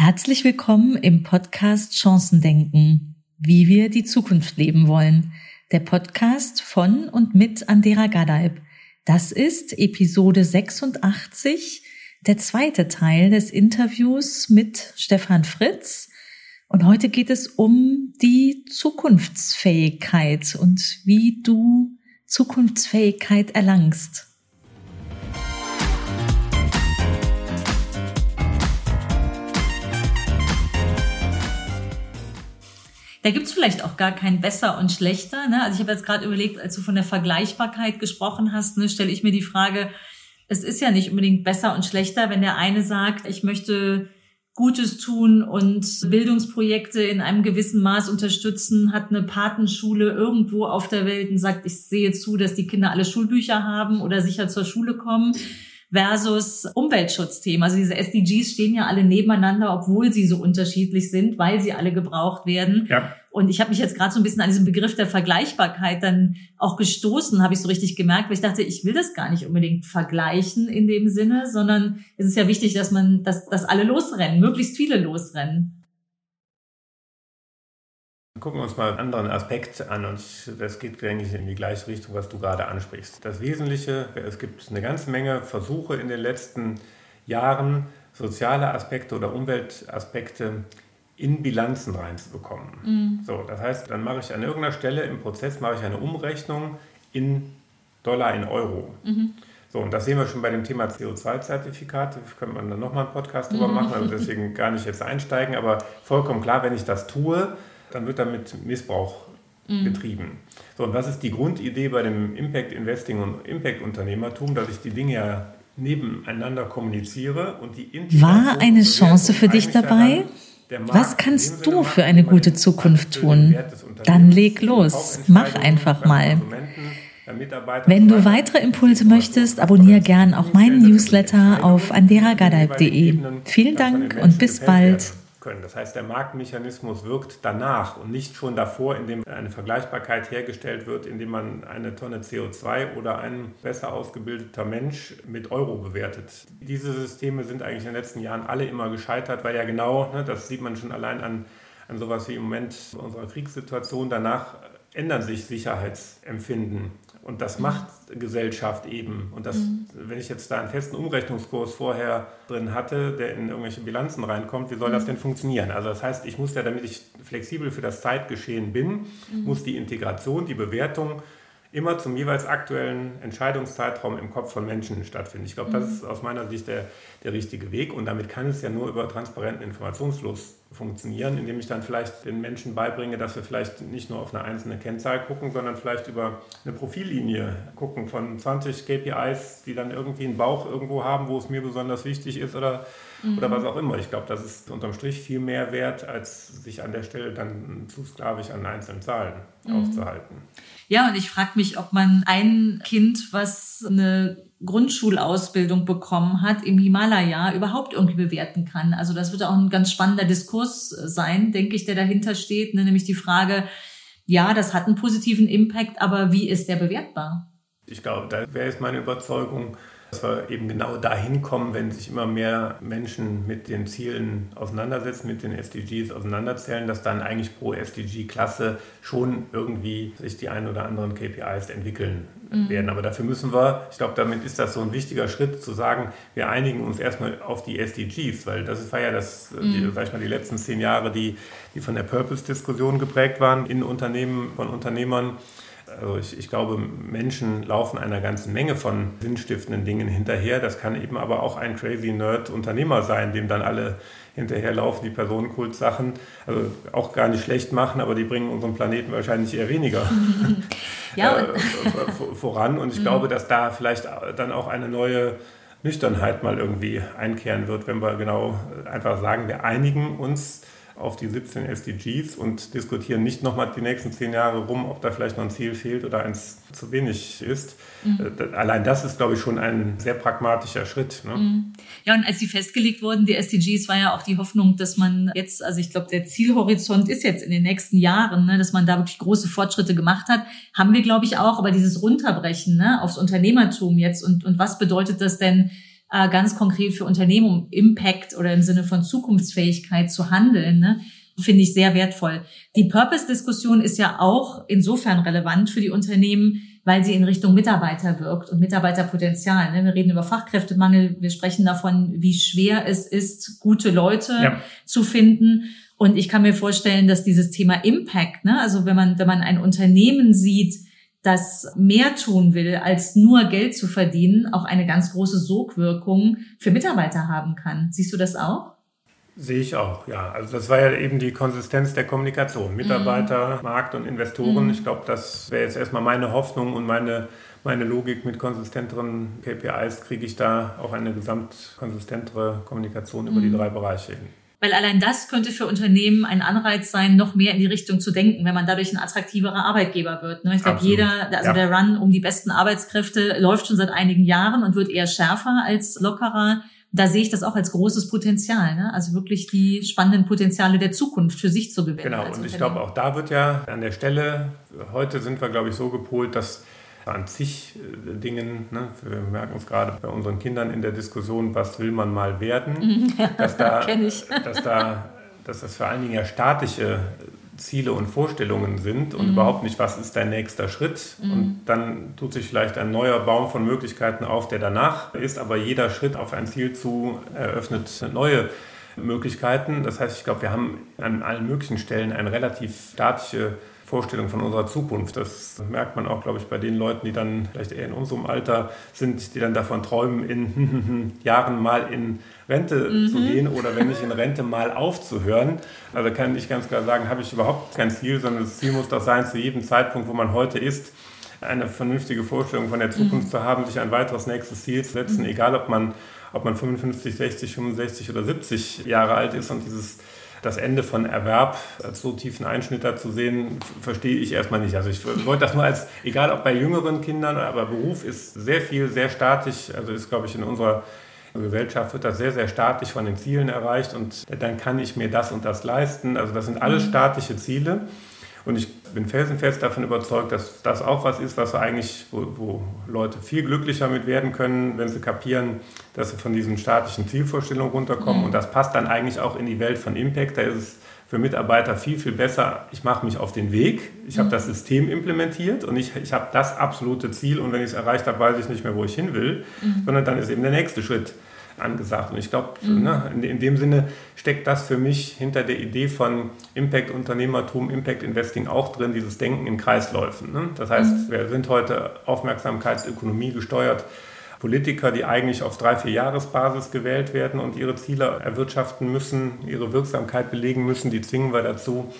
Herzlich willkommen im Podcast Chancendenken, wie wir die Zukunft leben wollen. Der Podcast von und mit Andera Gadaib. Das ist Episode 86, der zweite Teil des Interviews mit Stefan Fritz. Und heute geht es um die Zukunftsfähigkeit und wie du Zukunftsfähigkeit erlangst. Da gibt's vielleicht auch gar kein besser und schlechter. Ne? Also ich habe jetzt gerade überlegt, als du von der Vergleichbarkeit gesprochen hast, ne, stelle ich mir die Frage, es ist ja nicht unbedingt besser und schlechter, wenn der eine sagt, ich möchte Gutes tun und Bildungsprojekte in einem gewissen Maß unterstützen, hat eine Patenschule irgendwo auf der Welt und sagt, ich sehe zu, dass die Kinder alle Schulbücher haben oder sicher zur Schule kommen versus Umweltschutzthemen. Also diese SDGs stehen ja alle nebeneinander, obwohl sie so unterschiedlich sind, weil sie alle gebraucht werden. Ja. Und ich habe mich jetzt gerade so ein bisschen an diesem Begriff der Vergleichbarkeit dann auch gestoßen, habe ich so richtig gemerkt, weil ich dachte, ich will das gar nicht unbedingt vergleichen in dem Sinne, sondern es ist ja wichtig, dass man, dass, dass alle losrennen, möglichst viele losrennen. Gucken wir uns mal einen anderen Aspekt an und das geht eigentlich in die gleiche Richtung, was du gerade ansprichst. Das Wesentliche, es gibt eine ganze Menge Versuche in den letzten Jahren, soziale Aspekte oder Umweltaspekte in Bilanzen reinzubekommen. Mhm. So, das heißt, dann mache ich an irgendeiner Stelle im Prozess mache ich eine Umrechnung in Dollar, in Euro. Mhm. So, und das sehen wir schon bei dem Thema CO2-Zertifikate. Könnte man dann nochmal einen Podcast drüber machen, also deswegen gar nicht jetzt einsteigen. Aber vollkommen klar, wenn ich das tue, dann wird damit Missbrauch mhm. betrieben. So, und was ist die Grundidee bei dem Impact Investing und Impact Unternehmertum, dass ich die Dinge ja nebeneinander kommuniziere und die War eine Chance für dich dabei? Was kannst du für eine gute Zukunft tun? Dann leg los, mach einfach mal. Wenn du weitere Impulse möchtest, abonniere gern auch meinen Newsletter auf anderagadaib.de. Vielen Dank und bis bald können. Das heißt, der Marktmechanismus wirkt danach und nicht schon davor, indem eine Vergleichbarkeit hergestellt wird, indem man eine Tonne CO2 oder ein besser ausgebildeter Mensch mit Euro bewertet. Diese Systeme sind eigentlich in den letzten Jahren alle immer gescheitert, weil ja genau, ne, das sieht man schon allein an, an sowas wie im Moment unserer Kriegssituation, danach ändern sich Sicherheitsempfinden und das macht Gesellschaft eben. Und das, mhm. wenn ich jetzt da einen festen Umrechnungskurs vorher drin hatte, der in irgendwelche Bilanzen reinkommt, wie soll mhm. das denn funktionieren? Also das heißt, ich muss ja, damit ich flexibel für das Zeitgeschehen bin, mhm. muss die Integration, die Bewertung immer zum jeweils aktuellen Entscheidungszeitraum im Kopf von Menschen stattfinden. Ich glaube, das mhm. ist aus meiner Sicht der, der richtige Weg und damit kann es ja nur über transparenten Informationsfluss funktionieren, indem ich dann vielleicht den Menschen beibringe, dass wir vielleicht nicht nur auf eine einzelne Kennzahl gucken, sondern vielleicht über eine Profillinie gucken von 20 KPIs, die dann irgendwie einen Bauch irgendwo haben, wo es mir besonders wichtig ist oder, mhm. oder was auch immer. Ich glaube, das ist unterm Strich viel mehr wert, als sich an der Stelle dann zu sklavisch an einzelnen Zahlen mhm. aufzuhalten. Ja, und ich frage mich, ob man ein Kind, was eine Grundschulausbildung bekommen hat im Himalaya, überhaupt irgendwie bewerten kann. Also das wird auch ein ganz spannender Diskurs sein, denke ich, der dahinter steht. Ne? Nämlich die Frage, ja, das hat einen positiven Impact, aber wie ist der bewertbar? Ich glaube, da wäre es meine Überzeugung, dass wir eben genau dahin kommen, wenn sich immer mehr Menschen mit den Zielen auseinandersetzen, mit den SDGs auseinanderzählen, dass dann eigentlich pro SDG-Klasse schon irgendwie sich die ein oder anderen KPIs entwickeln mhm. werden. Aber dafür müssen wir, ich glaube, damit ist das so ein wichtiger Schritt zu sagen, wir einigen uns erstmal auf die SDGs, weil das war ja das, mhm. die, sag ich mal, die letzten zehn Jahre, die, die von der Purpose-Diskussion geprägt waren in Unternehmen, von Unternehmern also ich, ich, glaube, Menschen laufen einer ganzen Menge von sinnstiftenden Dingen hinterher. Das kann eben aber auch ein crazy Nerd-Unternehmer sein, dem dann alle hinterherlaufen, die Personenkult-Sachen, also auch gar nicht schlecht machen, aber die bringen unseren Planeten wahrscheinlich eher weniger ja, äh, voran. Und ich mhm. glaube, dass da vielleicht dann auch eine neue Nüchternheit mal irgendwie einkehren wird, wenn wir genau einfach sagen, wir einigen uns auf die 17 SDGs und diskutieren nicht nochmal die nächsten zehn Jahre rum, ob da vielleicht noch ein Ziel fehlt oder eins zu wenig ist. Mhm. Äh, allein das ist, glaube ich, schon ein sehr pragmatischer Schritt. Ne? Mhm. Ja, und als sie festgelegt wurden, die SDGs, war ja auch die Hoffnung, dass man jetzt, also ich glaube, der Zielhorizont ist jetzt in den nächsten Jahren, ne, dass man da wirklich große Fortschritte gemacht hat. Haben wir, glaube ich, auch, aber dieses Runterbrechen ne, aufs Unternehmertum jetzt und, und was bedeutet das denn äh, ganz konkret für Unternehmen, um Impact oder im Sinne von Zukunftsfähigkeit zu handeln, ne, finde ich sehr wertvoll. Die Purpose-Diskussion ist ja auch insofern relevant für die Unternehmen, weil sie in Richtung Mitarbeiter wirkt und Mitarbeiterpotenzial. Ne? Wir reden über Fachkräftemangel, wir sprechen davon, wie schwer es ist, gute Leute ja. zu finden. Und ich kann mir vorstellen, dass dieses Thema Impact, ne, also wenn man, wenn man ein Unternehmen sieht, das mehr tun will, als nur Geld zu verdienen, auch eine ganz große Sogwirkung für Mitarbeiter haben kann. Siehst du das auch? Sehe ich auch, ja. Also das war ja eben die Konsistenz der Kommunikation. Mitarbeiter, mm. Markt und Investoren. Mm. Ich glaube, das wäre jetzt erstmal meine Hoffnung und meine, meine Logik mit konsistenteren KPIs kriege ich da auch eine gesamtkonsistentere Kommunikation mm. über die mhm. drei Bereiche hin. Weil allein das könnte für Unternehmen ein Anreiz sein, noch mehr in die Richtung zu denken, wenn man dadurch ein attraktiverer Arbeitgeber wird. Ne? Ich glaube, jeder, also ja. der Run um die besten Arbeitskräfte läuft schon seit einigen Jahren und wird eher schärfer als lockerer. Da sehe ich das auch als großes Potenzial. Ne? Also wirklich die spannenden Potenziale der Zukunft für sich zu gewinnen. Genau, und ich glaube, auch da wird ja an der Stelle, heute sind wir, glaube ich, so gepolt, dass an zig äh, Dingen. Ne? Wir merken es gerade bei unseren Kindern in der Diskussion, was will man mal werden, ja, dass, da, dass, da, dass das vor allen Dingen ja statische Ziele und Vorstellungen sind und mhm. überhaupt nicht, was ist dein nächster Schritt. Mhm. Und dann tut sich vielleicht ein neuer Baum von Möglichkeiten auf, der danach ist, aber jeder Schritt auf ein Ziel zu eröffnet neue Möglichkeiten. Das heißt, ich glaube, wir haben an allen möglichen Stellen eine relativ statische Vorstellung von unserer Zukunft. Das merkt man auch, glaube ich, bei den Leuten, die dann vielleicht eher in unserem Alter sind, die dann davon träumen, in Jahren mal in Rente mhm. zu gehen oder wenn nicht in Rente mal aufzuhören. Also kann ich ganz klar sagen, habe ich überhaupt kein Ziel, sondern das Ziel muss doch sein, zu jedem Zeitpunkt, wo man heute ist, eine vernünftige Vorstellung von der Zukunft mhm. zu haben, sich ein weiteres nächstes Ziel zu setzen, mhm. egal ob man, ob man 55, 60, 65 oder 70 Jahre alt ist und dieses das Ende von Erwerb als so tiefen Einschnitt da zu sehen, verstehe ich erstmal nicht. Also ich wollte das nur als, egal ob bei jüngeren Kindern, aber Beruf ist sehr viel, sehr statisch, also ist, glaube ich, in unserer Gesellschaft wird das sehr, sehr statisch von den Zielen erreicht und dann kann ich mir das und das leisten. Also das sind alles mhm. statische Ziele. Und ich bin felsenfest davon überzeugt, dass das auch was ist, was eigentlich, wo, wo, Leute viel glücklicher mit werden können, wenn sie kapieren, dass sie von diesen statischen Zielvorstellungen runterkommen. Mhm. Und das passt dann eigentlich auch in die Welt von Impact. Da ist es für Mitarbeiter viel, viel besser. Ich mache mich auf den Weg, ich mhm. habe das System implementiert und ich, ich habe das absolute Ziel und wenn ich es erreicht habe, weiß ich nicht mehr, wo ich hin will, mhm. sondern dann ist eben der nächste Schritt angesagt. Und ich glaube, mhm. ne, in, in, dem Sinne steckt das für mich hinter der Idee von Impact-Unternehmertum, Impact-Investing auch drin, dieses Denken in Kreisläufen. Ne? Das heißt, mhm. wir sind heute Aufmerksamkeitsökonomie gesteuert. Politiker, die eigentlich auf drei, vier Jahresbasis gewählt werden und ihre Ziele erwirtschaften müssen, ihre Wirksamkeit belegen müssen, die zwingen wir dazu,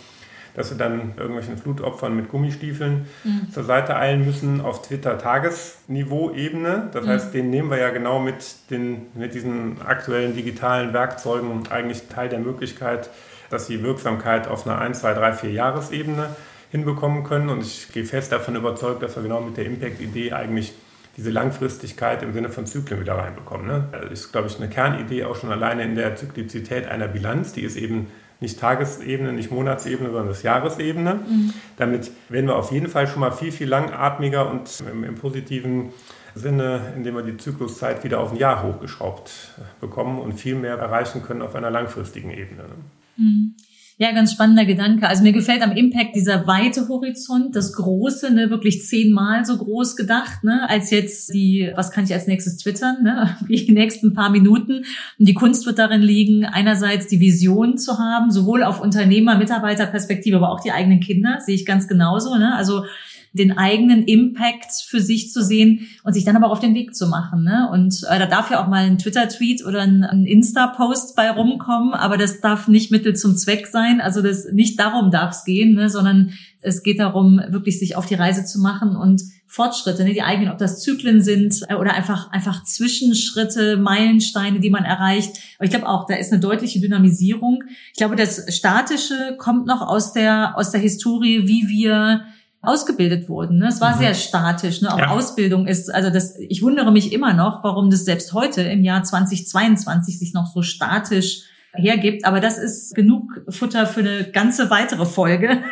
dass sie dann irgendwelchen Flutopfern mit Gummistiefeln mhm. zur Seite eilen müssen auf Twitter-Tagesniveau-Ebene. Das mhm. heißt, den nehmen wir ja genau mit, den, mit diesen aktuellen digitalen Werkzeugen eigentlich Teil der Möglichkeit, dass sie Wirksamkeit auf einer 1, 2, 3, 4 Jahresebene hinbekommen können. Und ich gehe fest davon überzeugt, dass wir genau mit der Impact-Idee eigentlich diese Langfristigkeit im Sinne von Zyklen wieder reinbekommen. Ne? Das ist, glaube ich, eine Kernidee auch schon alleine in der Zyklizität einer Bilanz. Die ist eben nicht Tagesebene, nicht Monatsebene, sondern das Jahresebene. Mhm. Damit werden wir auf jeden Fall schon mal viel, viel langatmiger und im, im positiven Sinne, indem wir die Zykluszeit wieder auf ein Jahr hochgeschraubt bekommen und viel mehr erreichen können auf einer langfristigen Ebene. Mhm. Ja, ganz spannender Gedanke. Also mir gefällt am Impact dieser weite Horizont, das große, ne, wirklich zehnmal so groß gedacht, ne, als jetzt die, was kann ich als nächstes twittern, ne, die nächsten paar Minuten. Und die Kunst wird darin liegen, einerseits die Vision zu haben, sowohl auf Unternehmer, Mitarbeiterperspektive, aber auch die eigenen Kinder, sehe ich ganz genauso, ne, also den eigenen Impact für sich zu sehen und sich dann aber auch auf den Weg zu machen. Ne? Und äh, da darf ja auch mal ein Twitter-Tweet oder ein, ein Insta-Post bei rumkommen, aber das darf nicht Mittel zum Zweck sein. Also das nicht darum darf es gehen, ne? sondern es geht darum, wirklich sich auf die Reise zu machen und Fortschritte, ne, die eigenen, ob das Zyklen sind äh, oder einfach einfach Zwischenschritte, Meilensteine, die man erreicht. Aber ich glaube auch, da ist eine deutliche Dynamisierung. Ich glaube, das Statische kommt noch aus der aus der Historie, wie wir ausgebildet wurden. Ne? Es war mhm. sehr statisch. Ne? Auch ja. Ausbildung ist, also das, ich wundere mich immer noch, warum das selbst heute im Jahr 2022 sich noch so statisch hergibt. Aber das ist genug Futter für eine ganze weitere Folge.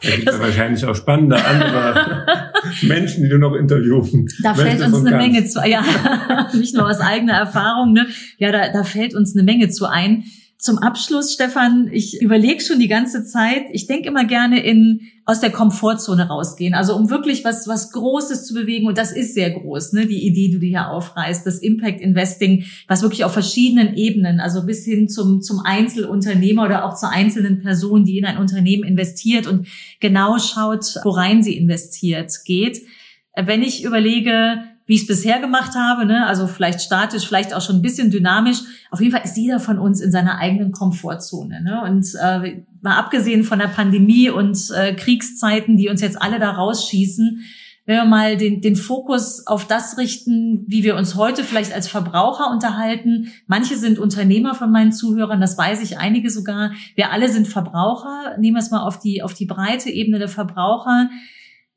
Da gibt es wahrscheinlich auch spannende andere Menschen, die du noch interviewen. Da fällt uns eine kannst. Menge zu, ja, nicht nur aus eigener Erfahrung, ne? Ja, da, da fällt uns eine Menge zu ein. Zum Abschluss, Stefan, ich überlege schon die ganze Zeit, ich denke immer gerne in aus der Komfortzone rausgehen, also um wirklich was was Großes zu bewegen und das ist sehr groß, ne, die Idee, die du hier aufreißt, das Impact Investing, was wirklich auf verschiedenen Ebenen, also bis hin zum zum Einzelunternehmer oder auch zur einzelnen Person, die in ein Unternehmen investiert und genau schaut, worein sie investiert, geht. Wenn ich überlege, wie ich es bisher gemacht habe, ne? also vielleicht statisch, vielleicht auch schon ein bisschen dynamisch. Auf jeden Fall ist jeder von uns in seiner eigenen Komfortzone. Ne? Und äh, mal abgesehen von der Pandemie und äh, Kriegszeiten, die uns jetzt alle da rausschießen, wenn wir mal den, den Fokus auf das richten, wie wir uns heute vielleicht als Verbraucher unterhalten. Manche sind Unternehmer von meinen Zuhörern, das weiß ich, einige sogar. Wir alle sind Verbraucher. Nehmen wir es mal auf die, auf die breite Ebene der Verbraucher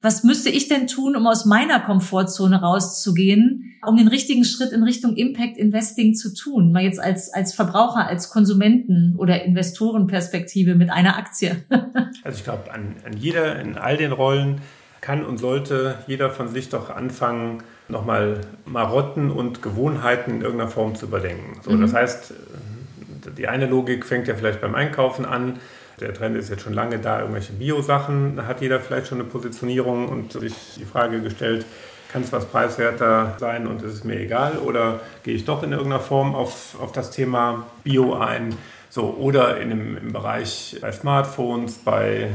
was müsste ich denn tun, um aus meiner Komfortzone rauszugehen, um den richtigen Schritt in Richtung Impact Investing zu tun? Mal jetzt als, als Verbraucher, als Konsumenten oder Investorenperspektive mit einer Aktie. also ich glaube, an, an jeder, in all den Rollen kann und sollte jeder von sich doch anfangen, nochmal Marotten und Gewohnheiten in irgendeiner Form zu überdenken. So, mhm. Das heißt, die eine Logik fängt ja vielleicht beim Einkaufen an der Trend ist jetzt schon lange da, irgendwelche Bio-Sachen, da hat jeder vielleicht schon eine Positionierung und sich die Frage gestellt, kann es was preiswerter sein und ist es mir egal oder gehe ich doch in irgendeiner Form auf, auf das Thema Bio ein? So, oder in dem, im Bereich bei Smartphones, bei, äh,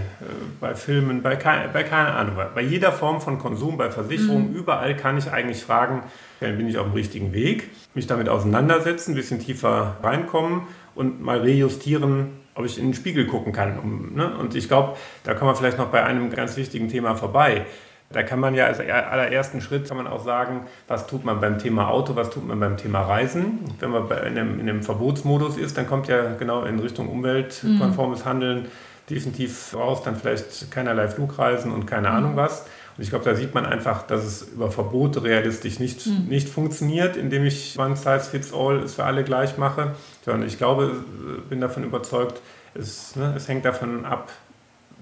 bei Filmen, bei, kein, bei keine Ahnung, bei jeder Form von Konsum, bei Versicherungen, mhm. überall kann ich eigentlich fragen, bin ich auf dem richtigen Weg, mich damit auseinandersetzen, ein bisschen tiefer reinkommen und mal rejustieren, ob ich in den Spiegel gucken kann. Um, ne? Und ich glaube, da kommen wir vielleicht noch bei einem ganz wichtigen Thema vorbei. Da kann man ja als allerersten Schritt kann man auch sagen, was tut man beim Thema Auto, was tut man beim Thema Reisen. Wenn man in einem, in einem Verbotsmodus ist, dann kommt ja genau in Richtung umweltkonformes Handeln definitiv raus, dann vielleicht keinerlei Flugreisen und keine mhm. Ahnung was. Und ich glaube, da sieht man einfach, dass es über Verbote realistisch nicht, mhm. nicht funktioniert, indem ich One Size Fits All es für alle gleich mache, sondern ich glaube, bin davon überzeugt, es, ne, es hängt davon ab,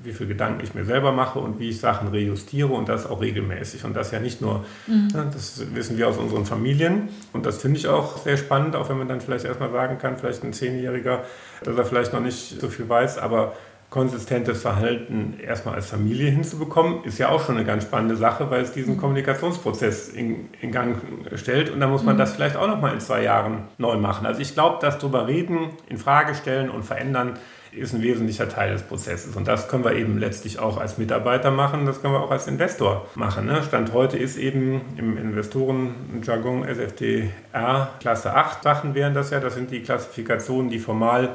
wie viel Gedanken ich mir selber mache und wie ich Sachen rejustiere und das auch regelmäßig. Und das ja nicht nur, mhm. ne, das wissen wir aus unseren Familien. Und das finde ich auch sehr spannend, auch wenn man dann vielleicht erstmal sagen kann, vielleicht ein Zehnjähriger, dass er vielleicht noch nicht so viel weiß, aber konsistentes Verhalten erstmal als Familie hinzubekommen, ist ja auch schon eine ganz spannende Sache, weil es diesen mhm. Kommunikationsprozess in, in Gang stellt und dann muss man mhm. das vielleicht auch noch mal in zwei Jahren neu machen. Also ich glaube, dass darüber reden, in Frage stellen und verändern ist ein wesentlicher Teil des Prozesses und das können wir eben letztlich auch als Mitarbeiter machen, das können wir auch als Investor machen. Ne? Stand heute ist eben im Investorenjargon SFTR Klasse 8 Sachen wären das ja, das sind die Klassifikationen, die formal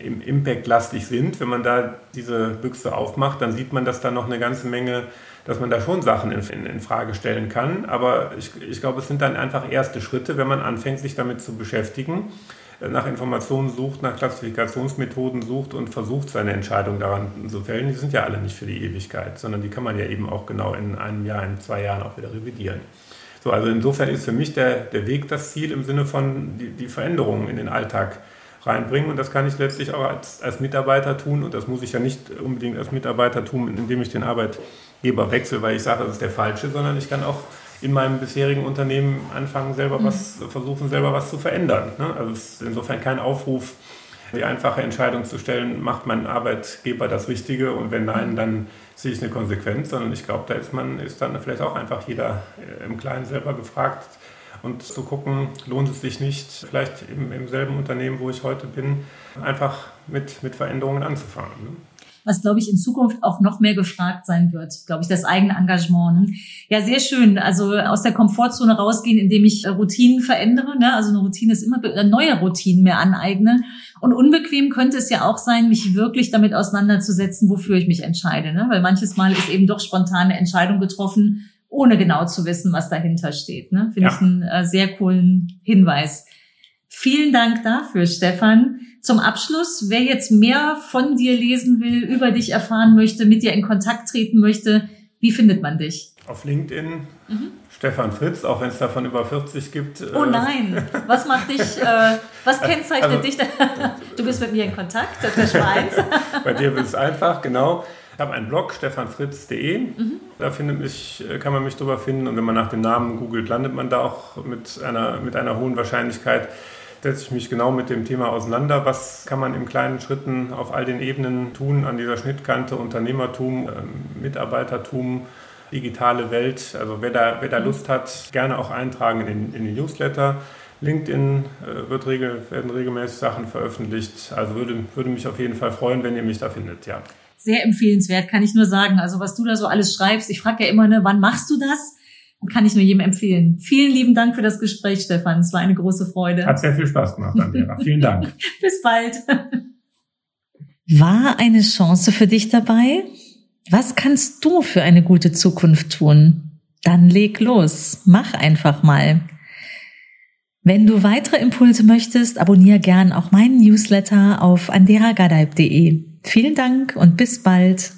im Impact lastig sind. Wenn man da diese Büchse aufmacht, dann sieht man, dass da noch eine ganze Menge, dass man da schon Sachen in, in, in Frage stellen kann. Aber ich, ich glaube, es sind dann einfach erste Schritte, wenn man anfängt, sich damit zu beschäftigen, nach Informationen sucht, nach Klassifikationsmethoden sucht und versucht, seine Entscheidung daran zu fällen. Die sind ja alle nicht für die Ewigkeit, sondern die kann man ja eben auch genau in einem Jahr, in zwei Jahren auch wieder revidieren. So, also insofern ist für mich der, der Weg das Ziel im Sinne von die, die Veränderungen in den Alltag reinbringen. Und das kann ich letztlich auch als, als Mitarbeiter tun. Und das muss ich ja nicht unbedingt als Mitarbeiter tun, indem ich den Arbeitgeber wechsle, weil ich sage, das ist der falsche, sondern ich kann auch in meinem bisherigen Unternehmen anfangen, selber mhm. was, versuchen, selber was zu verändern. Ne? Also es ist insofern kein Aufruf, die einfache Entscheidung zu stellen, macht mein Arbeitgeber das Richtige und wenn nein, dann sehe ich eine Konsequenz, sondern ich glaube, da ist man, ist dann vielleicht auch einfach jeder äh, im Kleinen selber gefragt, und zu gucken, lohnt es sich nicht, vielleicht im, im selben Unternehmen, wo ich heute bin, einfach mit, mit Veränderungen anzufangen. Ne? Was, glaube ich, in Zukunft auch noch mehr gefragt sein wird, glaube ich, das eigene Engagement. Ne? Ja, sehr schön. Also aus der Komfortzone rausgehen, indem ich äh, Routinen verändere. Ne? Also eine Routine ist immer äh, neue Routinen mehr aneigne. Und unbequem könnte es ja auch sein, mich wirklich damit auseinanderzusetzen, wofür ich mich entscheide. Ne? Weil manches Mal ist eben doch spontane Entscheidung getroffen, ohne genau zu wissen, was dahinter steht. Ne? Finde ja. ich einen äh, sehr coolen Hinweis. Vielen Dank dafür, Stefan. Zum Abschluss, wer jetzt mehr von dir lesen will, über dich erfahren möchte, mit dir in Kontakt treten möchte, wie findet man dich? Auf LinkedIn, mhm. Stefan Fritz, auch wenn es davon über 40 gibt. Oh äh, nein, was macht dich, äh, was kennzeichnet also, dich? du bist mit mir in Kontakt, das ist Schweiz. Bei dir ist es einfach, genau. habe einen Blog, stefanfritz.de. Mhm. Da findet mich, kann man mich drüber finden. Und wenn man nach dem Namen googelt, landet man da auch mit einer, mit einer hohen Wahrscheinlichkeit setze ich mich genau mit dem Thema auseinander. Was kann man in kleinen Schritten auf all den Ebenen tun an dieser Schnittkante Unternehmertum, ähm, Mitarbeitertum, digitale Welt? Also wer da, wer da mhm. Lust hat, gerne auch eintragen in den, in den Newsletter. LinkedIn äh, wird regel, werden regelmäßig Sachen veröffentlicht. Also würde, würde mich auf jeden Fall freuen, wenn ihr mich da findet, ja. Sehr empfehlenswert, kann ich nur sagen. Also was du da so alles schreibst, ich frage ja immer, ne, wann machst du das? Kann ich nur jedem empfehlen. Vielen lieben Dank für das Gespräch, Stefan. Es war eine große Freude. Hat sehr viel Spaß gemacht, Andrea. Vielen Dank. Bis bald. War eine Chance für dich dabei? Was kannst du für eine gute Zukunft tun? Dann leg los. Mach einfach mal. Wenn du weitere Impulse möchtest, abonniere gern auch meinen Newsletter auf anderagadaib.de. Vielen Dank und bis bald.